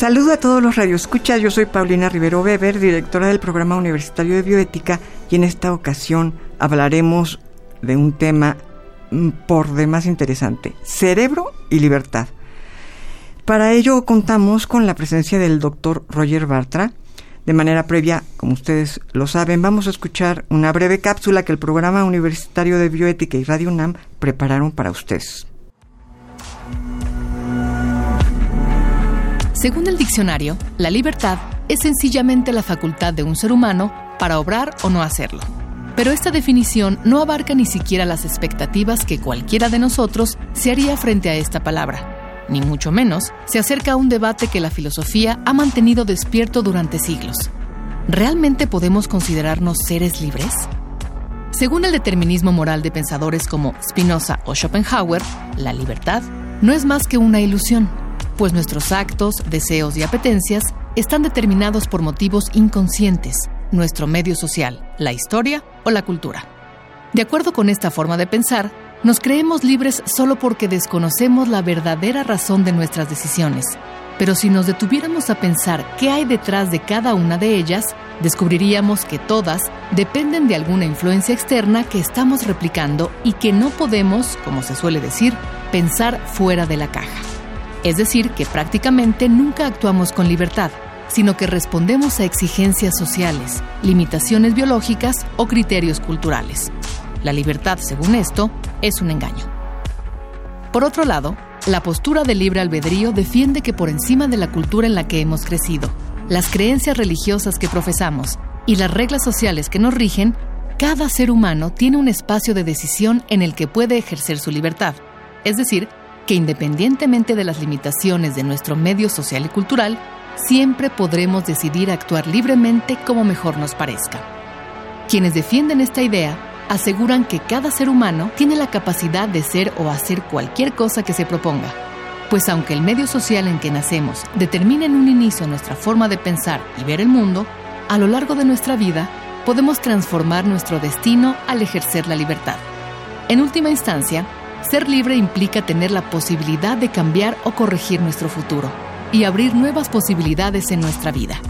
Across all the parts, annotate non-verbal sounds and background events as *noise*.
Saludo a todos los radioescuchas, yo soy Paulina Rivero Weber, directora del Programa Universitario de Bioética, y en esta ocasión hablaremos de un tema Mm, por demás interesante, cerebro y libertad. Para ello contamos con la presencia del doctor Roger Bartra. De manera previa, como ustedes lo saben, vamos a escuchar una breve cápsula que el Programa Universitario de Bioética y Radio UNAM prepararon para ustedes. Según el diccionario, la libertad es sencillamente la facultad de un ser humano para obrar o no hacerlo pero esta definición no abarca ni siquiera las expectativas que cualquiera de nosotros se haría frente a esta palabra, ni mucho menos se acerca a un debate que la filosofía ha mantenido despierto durante siglos. ¿Realmente podemos considerarnos seres libres? Según el determinismo moral de pensadores como Spinoza o Schopenhauer, la libertad no es más que una ilusión, pues nuestros actos, deseos y apetencias están determinados por motivos inconscientes, nuestro medio social, la historia o la cultura. De acuerdo con esta forma de pensar, nos creemos libres solo porque desconocemos la verdadera razón de nuestras decisiones. Pero si nos detuviéramos a pensar qué hay detrás de cada una de ellas, descubriríamos que todas dependen de alguna influencia externa que estamos replicando y que no podemos, como se suele decir, pensar fuera de la caja. Es decir, que prácticamente nunca actuamos con libertad, sino que respondemos a exigencias sociales, limitaciones biológicas o criterios culturales. La libertad, según esto, es un engaño. Por otro lado, la postura del libre albedrío defiende que por encima de la cultura en la que hemos crecido, las creencias religiosas que profesamos y las reglas sociales que nos rigen, cada ser humano tiene un espacio de decisión en el que puede ejercer su libertad. Es decir, que independientemente de las limitaciones de nuestro medio social y cultural, siempre podremos decidir actuar libremente como mejor nos parezca. Quienes defienden esta idea aseguran que cada ser humano tiene la capacidad de ser o hacer cualquier cosa que se proponga, pues aunque el medio social en que nacemos determine en un inicio nuestra forma de pensar y ver el mundo, a lo largo de nuestra vida podemos transformar nuestro destino al ejercer la libertad. En última instancia, ser libre implica tener la posibilidad de cambiar o corregir nuestro futuro y abrir nuevas posibilidades en nuestra vida.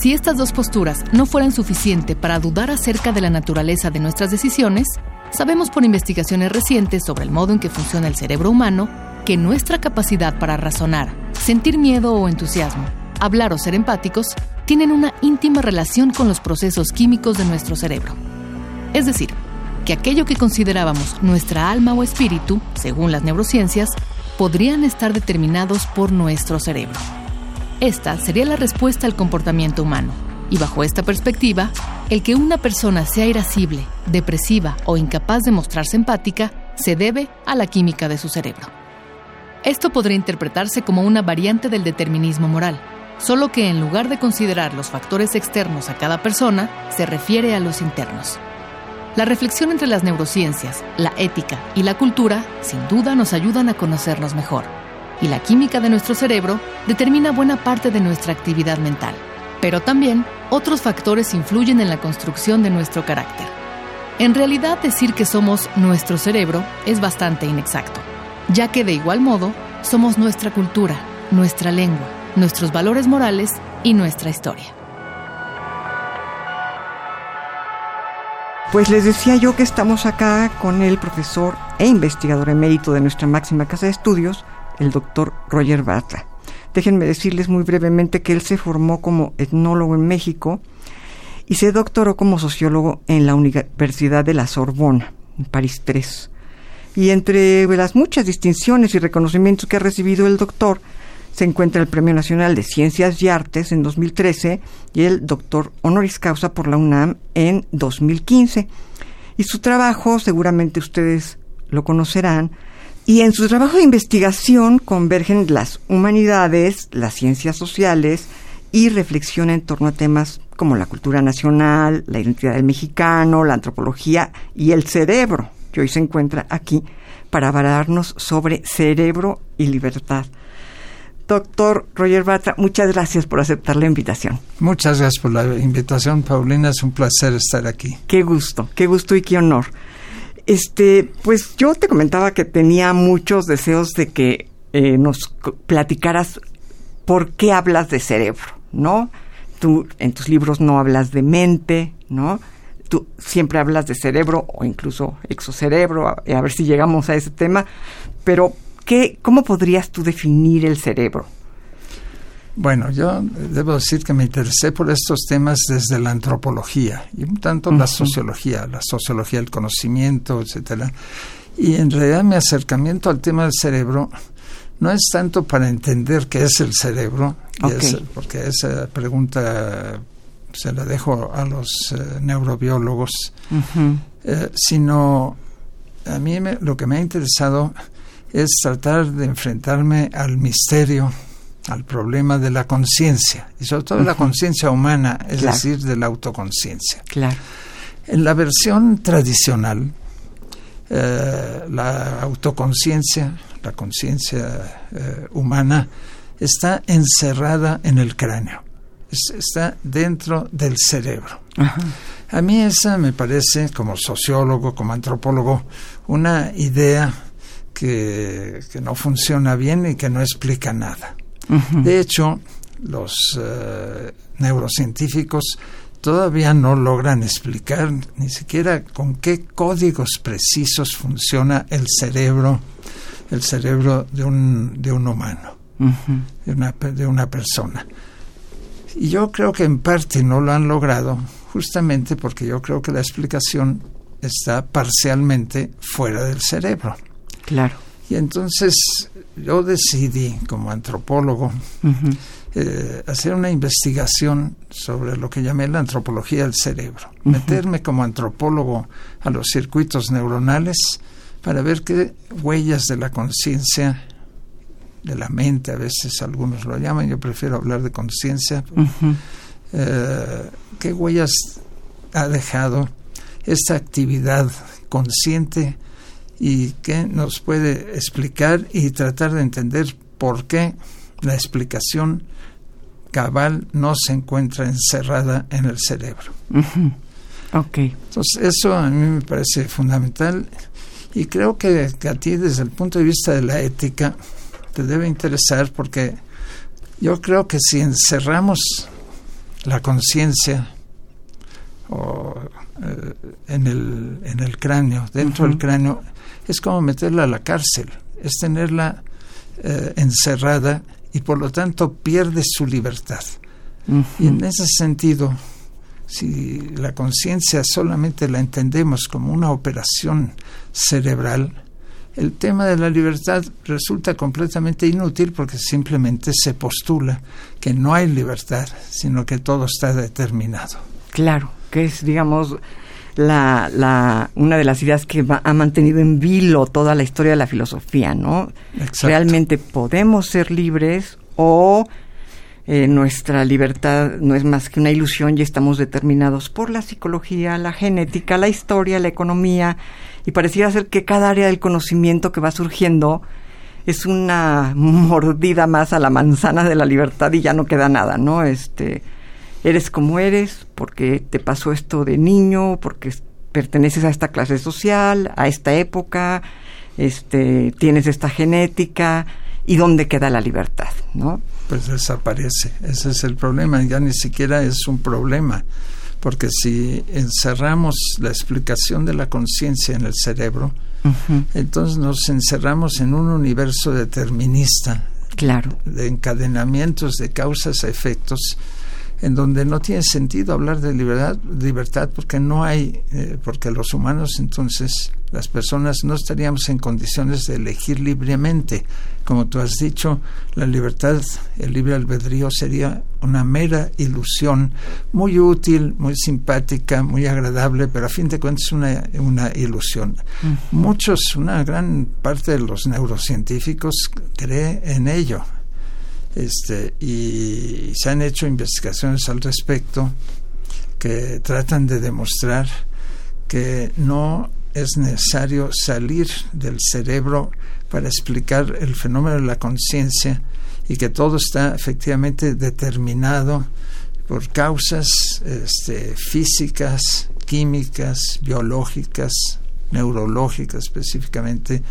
Si estas dos posturas no fueran suficientes para dudar acerca de la naturaleza de nuestras decisiones, sabemos por investigaciones recientes sobre el modo en que funciona el cerebro humano que nuestra capacidad para razonar, sentir miedo o entusiasmo, hablar o ser empáticos tienen una íntima relación con los procesos químicos de nuestro cerebro. Es decir, que aquello que considerábamos nuestra alma o espíritu, según las neurociencias, podrían estar determinados por nuestro cerebro. Esta sería la respuesta al comportamiento humano. Y bajo esta perspectiva, el que una persona sea irascible, depresiva o incapaz de mostrarse empática se debe a la química de su cerebro. Esto podría interpretarse como una variante del determinismo moral, solo que en lugar de considerar los factores externos a cada persona, se refiere a los internos. La reflexión entre las neurociencias, la ética y la cultura sin duda nos ayudan a conocernos mejor. Y la química de nuestro cerebro determina buena parte de nuestra actividad mental. Pero también otros factores influyen en la construcción de nuestro carácter. En realidad decir que somos nuestro cerebro es bastante inexacto, ya que de igual modo somos nuestra cultura, nuestra lengua, nuestros valores morales y nuestra historia. Pues les decía yo que estamos acá con el profesor e investigador emérito de nuestra máxima casa de estudios, el doctor Roger Bartra. Déjenme decirles muy brevemente que él se formó como etnólogo en México y se doctoró como sociólogo en la Universidad de la Sorbona, en París 3. Y entre las muchas distinciones y reconocimientos que ha recibido el doctor, se encuentra el Premio Nacional de Ciencias y Artes en 2013 y el doctor honoris causa por la UNAM en 2015. Y su trabajo, seguramente ustedes lo conocerán, y en su trabajo de investigación convergen las humanidades, las ciencias sociales y reflexión en torno a temas como la cultura nacional, la identidad del mexicano, la antropología y el cerebro, que hoy se encuentra aquí para hablarnos sobre cerebro y libertad. Doctor Roger Batra, muchas gracias por aceptar la invitación. Muchas gracias por la invitación, Paulina. Es un placer estar aquí. Qué gusto, qué gusto y qué honor. Este, pues yo te comentaba que tenía muchos deseos de que eh, nos platicaras por qué hablas de cerebro, ¿no? Tú en tus libros no hablas de mente, ¿no? Tú siempre hablas de cerebro o incluso exocerebro, a, a ver si llegamos a ese tema, pero ¿qué, ¿cómo podrías tú definir el cerebro? Bueno, yo debo decir que me interesé por estos temas desde la antropología y un tanto la sociología, la sociología del conocimiento, etcétera. Y en realidad mi acercamiento al tema del cerebro no es tanto para entender qué es el cerebro, porque esa pregunta se la dejo a los eh, neurobiólogos, eh, sino a mí lo que me ha interesado es tratar de enfrentarme al misterio al problema de la conciencia, y sobre todo de la conciencia humana, es decir, de la autoconciencia. Claro. En la versión tradicional, eh, la autoconciencia, la conciencia eh, humana, está encerrada en el cráneo, está dentro del cerebro. A mí esa me parece, como sociólogo, como antropólogo, una idea que, que no funciona bien y que no explica nada. De hecho, los eh, neurocientíficos todavía no logran explicar ni siquiera con qué códigos precisos funciona el cerebro, el cerebro de un, de un humano, de, una, de una persona. Y yo creo que en parte no lo han logrado justamente porque yo creo que la explicación está parcialmente fuera del cerebro. Claro. Y entonces yo decidí, como antropólogo, eh, hacer una investigación sobre lo que llamé la antropología del cerebro, meterme como antropólogo a los circuitos neuronales para ver qué huellas de la conciencia, de la mente, a veces algunos lo llaman, yo prefiero hablar de conciencia, eh, qué huellas ha dejado esta actividad consciente y que nos puede explicar y tratar de entender por qué la explicación cabal no se encuentra encerrada en el cerebro. Entonces, eso a mí me parece fundamental y creo que, a ti desde el punto de vista de la ética te debe interesar porque yo creo que si encerramos la conciencia eh, en, el, en el cráneo, dentro del cráneo, es como meterla a la cárcel, es tenerla eh, encerrada y por lo tanto pierde su libertad. Y en ese sentido, si la conciencia solamente la entendemos como una operación cerebral, el tema de la libertad resulta completamente inútil porque simplemente se postula que no hay libertad, sino que todo está determinado. Claro, que es, digamos, la, la, una de las ideas que ha mantenido en vilo toda la historia de la filosofía, ¿no? Realmente podemos ser libres o eh, nuestra libertad no es más que una ilusión y estamos determinados por la psicología, la genética, la historia, la economía y pareciera ser que cada área del conocimiento que va surgiendo es una *laughs* mordida más a la manzana de la libertad y ya no queda nada, ¿no? Este eres como eres, porque te pasó esto de niño, porque perteneces a esta clase social, a esta época, este, tienes esta genética, y dónde queda la libertad, ¿no? Pues desaparece, ese es el problema, ya ni siquiera es un problema, porque si encerramos la explicación de la conciencia en el cerebro, entonces nos encerramos en un universo determinista, claro. de encadenamientos de causas a efectos, en donde no tiene sentido hablar de libertad, libertad porque no hay, eh, porque los humanos entonces, las personas no estaríamos en condiciones de elegir libremente. Como tú has dicho, la libertad, el libre albedrío sería una mera ilusión, muy útil, muy simpática, muy agradable, pero a fin de cuentas es una, una ilusión. Muchos, una gran parte de los neurocientíficos cree en ello este, y se han hecho investigaciones al respecto que tratan de demostrar que no es necesario salir del cerebro para explicar el fenómeno de la conciencia y que todo está efectivamente determinado por causas este, físicas, químicas, biológicas, neurológicas específicamente,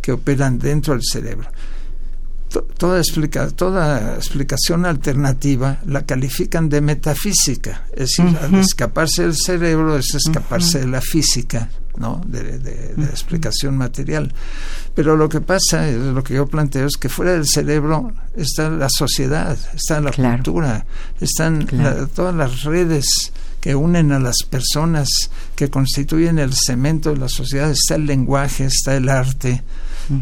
que operan dentro del cerebro toda, explica, toda explicación alternativa la califican de metafísica, es decir, al escaparse del cerebro es escaparse de la física, ¿no? De, la explicación material. Pero lo que pasa, es lo que yo planteo, es que fuera del cerebro está la sociedad, está la cultura, están todas las redes que unen a las personas, que constituyen el cemento de la sociedad, está el lenguaje, está el arte,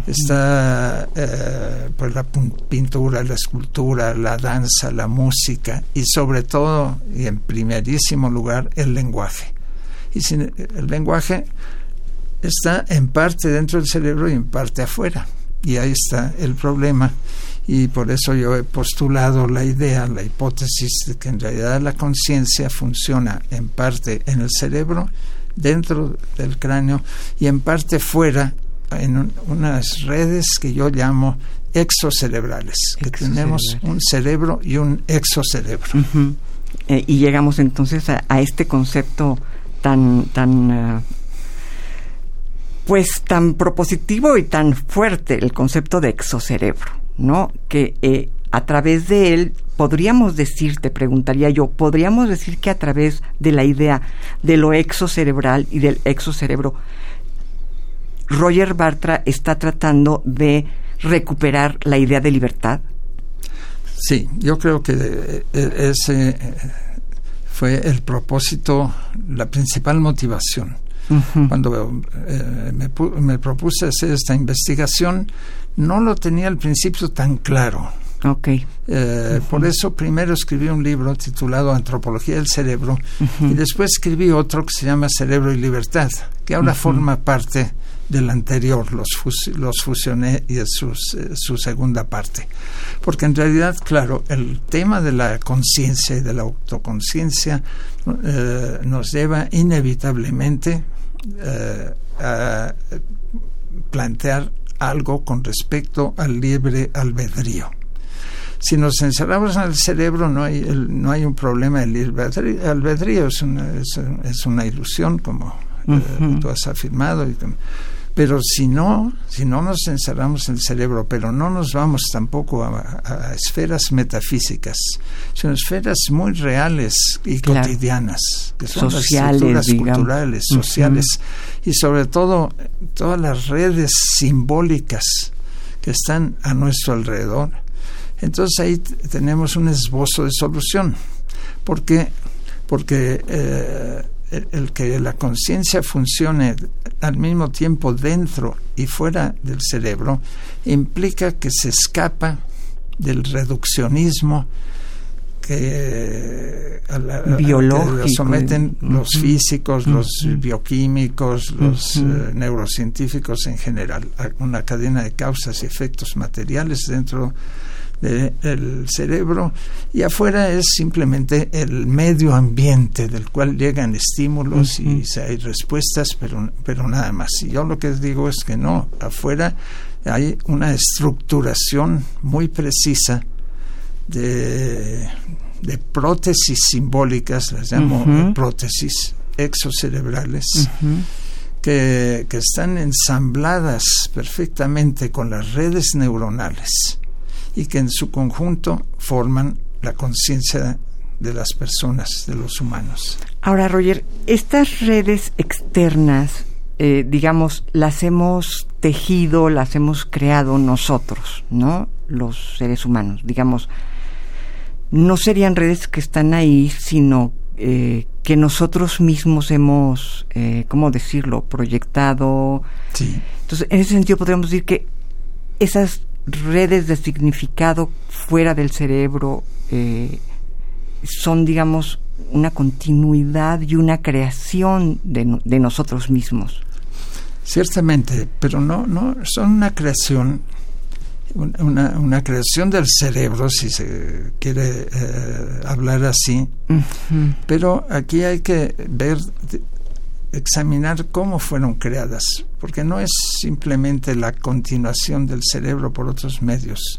está eh, pues la pintura, la escultura, la danza, la música y sobre todo y en primerísimo lugar el lenguaje. Y sin, el lenguaje está en parte dentro del cerebro y en parte afuera. Y ahí está el problema. Y por eso yo he postulado la idea, la hipótesis de que en realidad la conciencia funciona en parte en el cerebro, dentro del cráneo, y en parte fuera en unas redes que yo llamo exocerebrales, que tenemos un cerebro y un exocerebro. Eh, y llegamos entonces a, este concepto tan, tan eh, pues tan propositivo y tan fuerte, el concepto de exocerebro, ¿no? Que eh, a través de él podríamos decir, te preguntaría yo, podríamos decir que a través de la idea de lo exocerebral y del exocerebro Roger Bartra está tratando de recuperar la idea de libertad? Sí, yo creo que eh, eh, ese eh, fue el propósito, la principal motivación. Cuando me, me, propuse hacer esta investigación, no lo tenía al principio tan claro. Okay. Por eso primero escribí un libro titulado Antropología del Cerebro y después escribí otro que se llama Cerebro y Libertad, que ahora forma parte del anterior, los, los fusioné y es eh, su, segunda parte. Porque en realidad, claro, el tema de la conciencia y de la autoconciencia eh, nos lleva inevitablemente eh, a plantear algo con respecto al libre albedrío. Si nos encerramos en el cerebro no hay, no hay un problema de libre albedrío, es una, es, una ilusión, como tú has afirmado. Y, pero si no, si no nos encerramos en el cerebro, pero no nos vamos tampoco a, esferas metafísicas, sino esferas muy reales y cotidianas, que son sociales, las estructuras culturales, sociales, y sobre todo todas las redes simbólicas que están a nuestro alrededor. Entonces ahí tenemos un esbozo de solución, porque porque eh, el, que la conciencia funcione al mismo tiempo dentro y fuera del cerebro implica que se escapa del reduccionismo que, a Biológico. someten los físicos, los bioquímicos, los eh, neurocientíficos en general, una cadena de causas y efectos materiales dentro del cerebro y afuera es simplemente el medio ambiente del cual llegan estímulos y hay respuestas, pero, pero nada más. Y yo lo que digo es que no, afuera hay una estructuración muy precisa de, de prótesis simbólicas, las llamo prótesis exocerebrales. Que, que, están ensambladas perfectamente con las redes neuronales y que en su conjunto forman la conciencia de las personas, de los humanos. Ahora, Roger, estas redes externas, eh, digamos, las hemos tejido, las hemos creado nosotros, ¿no? Los seres humanos, digamos. no serían redes que están ahí, sino eh, que nosotros mismos hemos, eh, ¿cómo decirlo?, proyectado. Sí. Entonces, en ese sentido podríamos decir que esas redes de significado fuera del cerebro eh, son, digamos, una continuidad y una creación de, de nosotros mismos. Ciertamente, pero no, no son una creación una, una, creación del cerebro, si se quiere eh, hablar así, pero aquí hay que ver, examinar cómo fueron creadas, porque no es simplemente la continuación del cerebro por otros medios.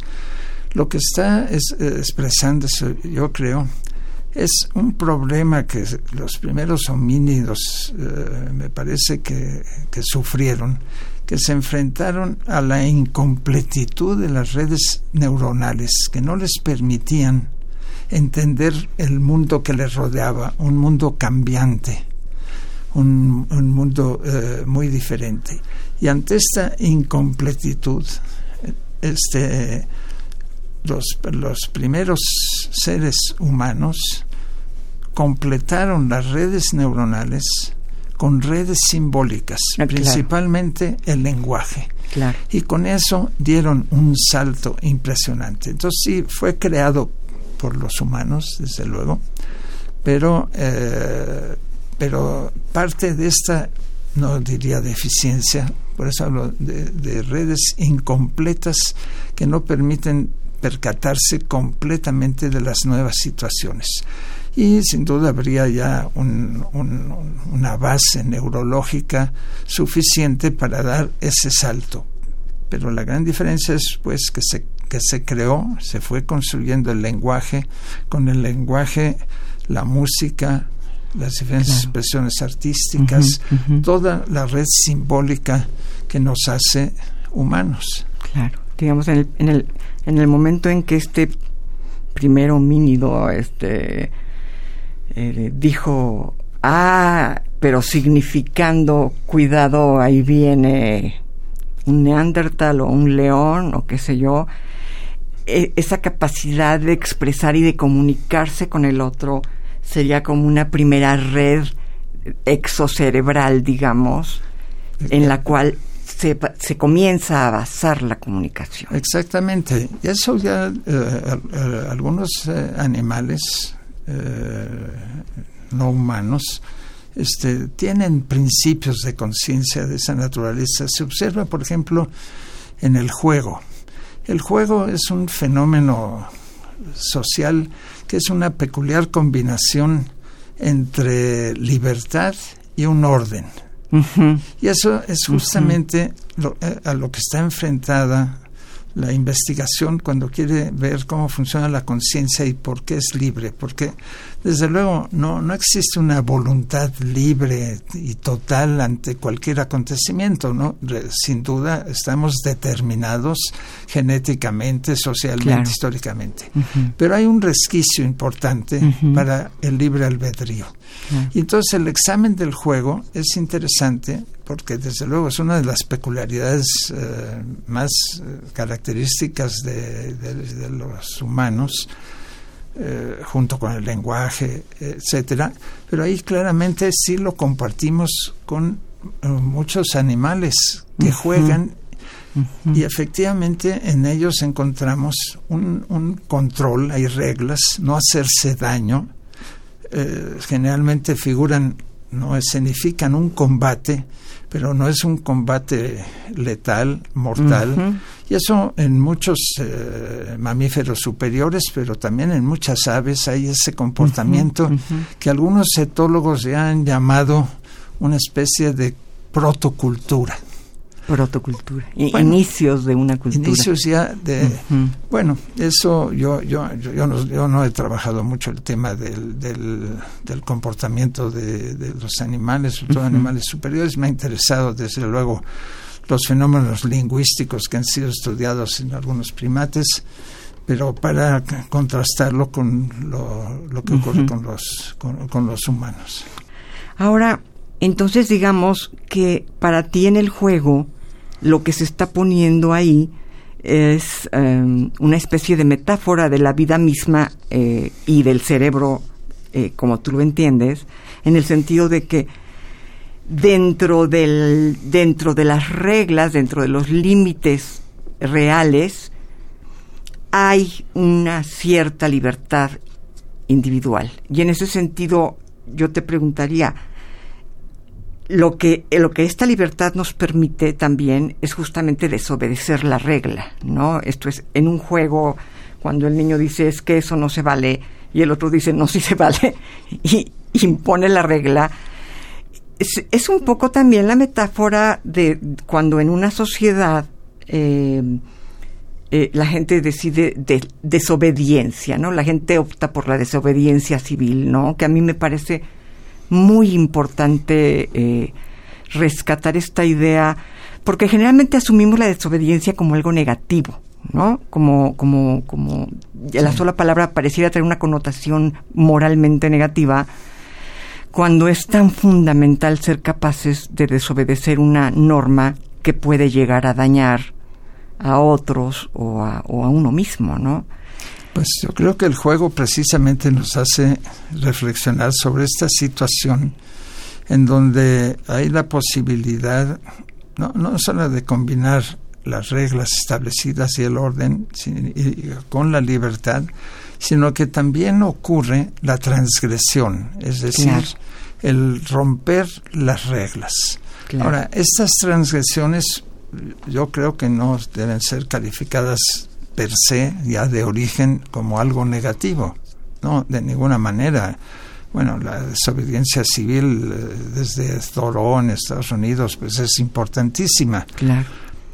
Lo que está es, eh, expresándose, yo creo, es un problema que los primeros homínidos eh, me parece que, que sufrieron, que se enfrentaron a la incompletitud de las redes neuronales que no les permitían entender el mundo que les rodeaba, un mundo cambiante, un, mundo eh, muy diferente. Y ante esta incompletitud, este, los, los primeros seres humanos completaron las redes neuronales con redes simbólicas, ah, principalmente el lenguaje. Y con eso dieron un salto impresionante. Entonces sí, fue creado por los humanos, desde luego, pero, eh, pero parte de esta, no diría deficiencia, por eso hablo de redes incompletas que no permiten percatarse completamente de las nuevas situaciones y sin duda habría ya una base neurológica suficiente para dar ese salto. Pero la gran diferencia es pues que se, que se creó, se fue construyendo el lenguaje, con el lenguaje la música, las diferentes expresiones artísticas, toda la red simbólica que nos hace humanos. Claro, digamos, en el, en el, en el momento en que este primer homínido este, eh, dijo, ah, pero significando, cuidado, ahí viene un neandertal o un león o qué sé yo, e, esa capacidad de expresar y de comunicarse con el otro sería como una primera red exocerebral, digamos, en la cual se, se, comienza a basar la comunicación. Exactamente. Y eso ya eh, eh, algunos animales eh, no humanos, este, tienen principios de conciencia de esa naturaleza. Se observa, por ejemplo, en el juego. El juego es un fenómeno social que es una peculiar combinación entre libertad y un orden. Y eso es justamente eh, a lo que está enfrentada la investigación cuando quiere ver cómo funciona la conciencia y por qué es libre, porque desde luego no, no existe una voluntad libre y total ante cualquier acontecimiento, ¿no? Sin duda estamos determinados genéticamente, socialmente, históricamente, pero hay un resquicio importante para el libre albedrío. Y entonces el examen del juego es interesante porque desde luego es una de las peculiaridades eh, más eh, características de, los humanos, eh, junto con el lenguaje, etcétera. Pero ahí claramente sí lo compartimos con muchos animales que juegan y efectivamente en ellos encontramos un, un, control, hay reglas, no hacerse daño. generalmente figuran, no escenifican un combate pero no es un combate letal, mortal. Y eso en muchos eh, mamíferos superiores, pero también en muchas aves hay ese comportamiento que algunos etólogos ya han llamado una especie de protocultura protocultura, inicios de una cultura. Inicios ya de... Bueno, eso yo, yo, yo, no, yo no he trabajado mucho el tema del, del, comportamiento de, los animales, sobre todo animales superiores. Me ha interesado, desde luego, los fenómenos lingüísticos que han sido estudiados en algunos primates, pero para contrastarlo con lo, lo que ocurre con, los, con los humanos. Ahora, entonces digamos que para ti en el juego lo que se está poniendo ahí es em, una especie de metáfora de la vida misma eh, y del cerebro, eh, como tú lo entiendes, en el sentido de que dentro, del, dentro de las reglas, dentro de los límites reales, hay una cierta libertad individual. Y en ese sentido, yo te preguntaría, lo que, lo que esta libertad nos permite también es justamente desobedecer la regla, ¿no? Esto es, en un juego, cuando el niño dice es que eso no se vale, y el otro dice no, sí se vale, *laughs* y impone la regla, es, un poco también la metáfora de cuando en una sociedad eh, eh, la gente decide de desobediencia, ¿no? La gente opta por la desobediencia civil, ¿no? Que a mí me parece muy importante eh, rescatar esta idea, porque generalmente asumimos la desobediencia como algo negativo, ¿no? Como, como, como la sola palabra pareciera tener una connotación moralmente negativa, cuando es tan fundamental ser capaces de desobedecer una norma que puede llegar a dañar a otros o a, o a uno mismo, ¿no? Pues yo creo que el juego precisamente nos hace reflexionar sobre esta situación en donde hay la posibilidad no, no solo de combinar las reglas establecidas y el orden con la libertad, sino que también ocurre la transgresión, es decir, el romper las reglas. Ahora, estas transgresiones yo creo que no deben ser calificadas per se, ya de origen, como algo negativo. No, de ninguna manera. Bueno, la desobediencia civil eh, desde Thoreau en Estados Unidos pues es importantísima. Claro.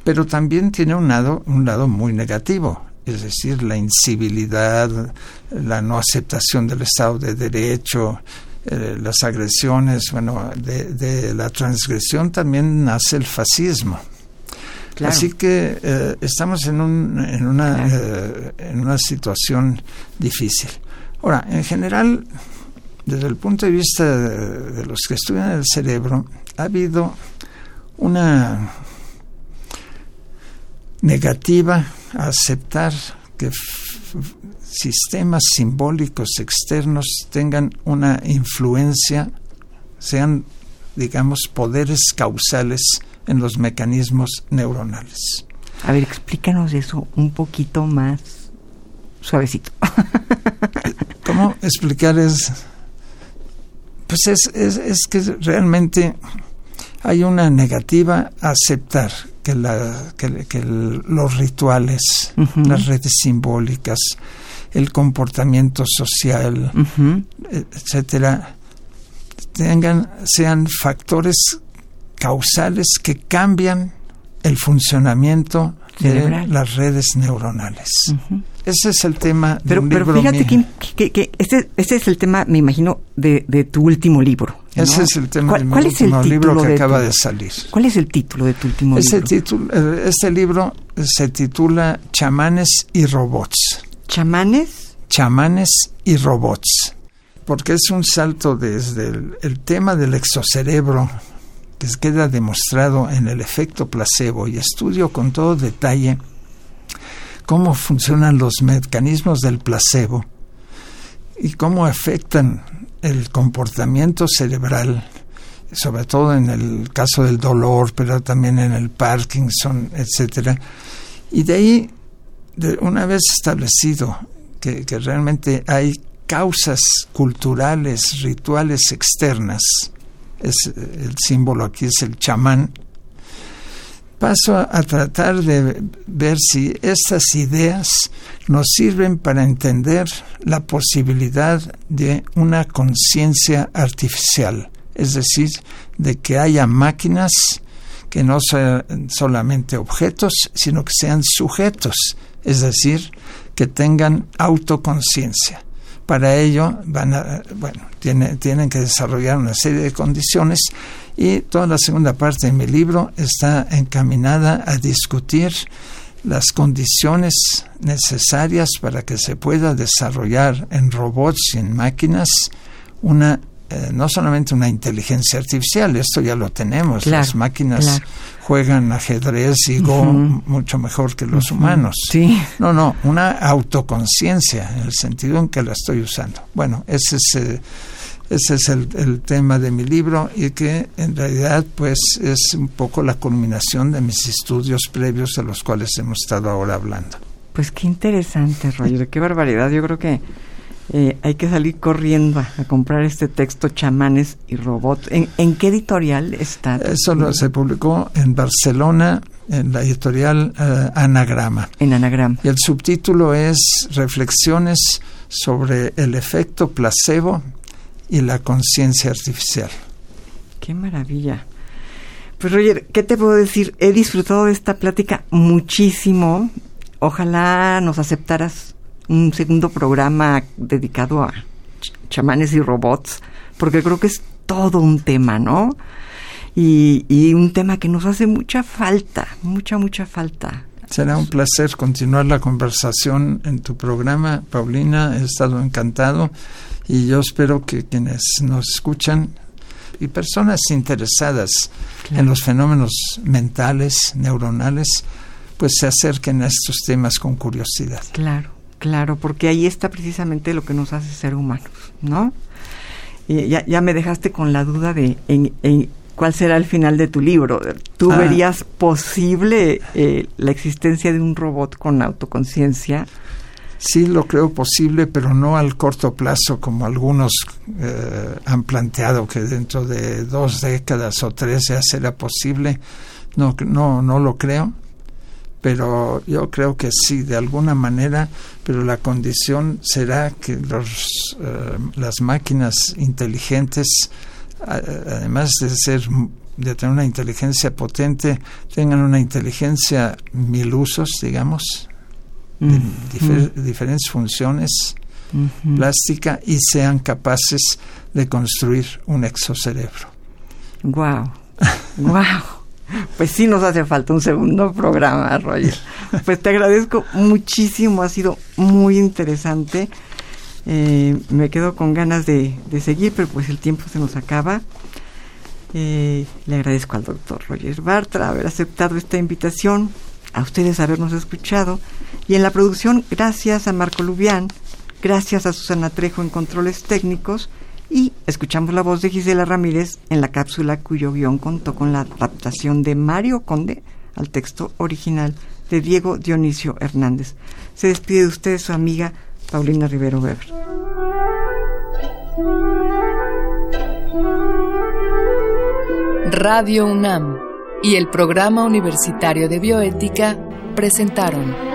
Pero también tiene un lado, un lado muy negativo, es decir, la incivilidad, la no aceptación del Estado de Derecho, eh, las agresiones, bueno, de, de la transgresión también nace el fascismo. Así que eh, estamos en, un, en, una, eh, en una situación difícil. Ahora, en general, desde el punto de vista de, los que estudian el cerebro, ha habido una negativa a aceptar que sistemas simbólicos externos tengan una influencia, sean, digamos, poderes causales en los mecanismos neuronales. A ver, explícanos eso un poquito más suavecito. *laughs* ¿Cómo explicar es? Pues es, es, que realmente hay una negativa a aceptar que, la, que, los rituales, las redes simbólicas, el comportamiento social, etcétera, tengan, sean factores causales que cambian el funcionamiento de las redes neuronales. Ese es el tema de pero, pero fíjate que, que, este, este, es el tema, me imagino, de, tu último libro. Ese es el tema de mi último libro que acaba de salir. ¿Cuál es el título de tu último Ese libro? Título, eh, este libro se titula Chamanes y Robots. ¿Chamanes? Chamanes y Robots. Porque es un salto desde el tema del exocerebro que queda demostrado en el efecto placebo y estudio con todo detalle cómo funcionan los mecanismos del placebo y cómo afectan el comportamiento cerebral, sobre todo en el caso del dolor, pero también en el Parkinson, etcétera. Y de ahí, una vez establecido que, que realmente hay causas culturales, rituales externas, es el símbolo aquí es el chamán, paso a, tratar de ver si estas ideas nos sirven para entender la posibilidad de una conciencia artificial, es decir, de que haya máquinas que no sean solamente objetos, sino que sean sujetos, es decir, que tengan autoconciencia. Para ello van a, bueno, tienen que desarrollar una serie de condiciones y toda la segunda parte de mi libro está encaminada a discutir las condiciones necesarias para que se pueda desarrollar en robots y en máquinas una eh, no solamente una inteligencia artificial, esto ya lo tenemos, las máquinas juegan ajedrez y Go mucho mejor que los humanos. Sí. No, no, una autoconciencia en el sentido en que la estoy usando. Bueno, ese es... Eh, ese es el, tema de mi libro y que en realidad pues es un poco la culminación de mis estudios previos a los cuales hemos estado ahora hablando. Pues qué interesante, Roger, qué barbaridad. Yo creo que eh, hay que salir corriendo a, comprar este texto, Chamanes y Robots. ¿En, qué editorial está? Eso se publicó en Barcelona, en la editorial eh, Anagrama. En Anagrama. Y el subtítulo es Reflexiones sobre el efecto placebo y la conciencia artificial. Qué maravilla. Pues Roger, ¿qué te puedo decir? He disfrutado de esta plática muchísimo. Ojalá nos aceptaras un segundo programa dedicado a chamanes y robots, porque creo que es todo un tema, ¿no? Y, y un tema que nos hace mucha falta, mucha, mucha falta. Será un placer continuar la conversación en tu programa, Paulina. He estado encantado y yo espero que quienes nos escuchan y personas interesadas en los fenómenos mentales, neuronales, pues se acerquen a estos temas con curiosidad. Claro, claro, porque ahí está precisamente lo que nos hace ser humanos, ¿no? Y ya, ya me dejaste con la duda de en, cuál será el final de tu libro. ¿Tú ah. verías posible eh, la existencia de un robot con autoconciencia? Sí lo creo posible, pero no al corto plazo como algunos eh, han planteado que dentro de dos décadas o tres ya será posible. No, no, no lo creo, pero yo creo que sí, de alguna manera, pero la condición será que los, eh, las máquinas inteligentes, además de ser de tener una inteligencia potente, tengan una inteligencia mil usos, digamos, diferentes funciones plástica y sean capaces de construir un exocerebro. Wow, wow. Pues sí nos hace falta un segundo programa, Roger. Pues te agradezco muchísimo, ha sido muy interesante. Eh, me quedo con ganas de, seguir, pero pues el tiempo se nos acaba. Eh, le agradezco al doctor Roger Bartra haber aceptado esta invitación a ustedes habernos escuchado y en la producción gracias a Marco Lubián, gracias a Susana Trejo en controles técnicos y escuchamos la voz de Gisela Ramírez en la cápsula cuyo guion contó con la adaptación de Mario Conde al texto original de Diego Dionisio Hernández. Se despide de ustedes su amiga Paulina Rivero Weber. Radio UNAM y el Programa Universitario de Bioética presentaron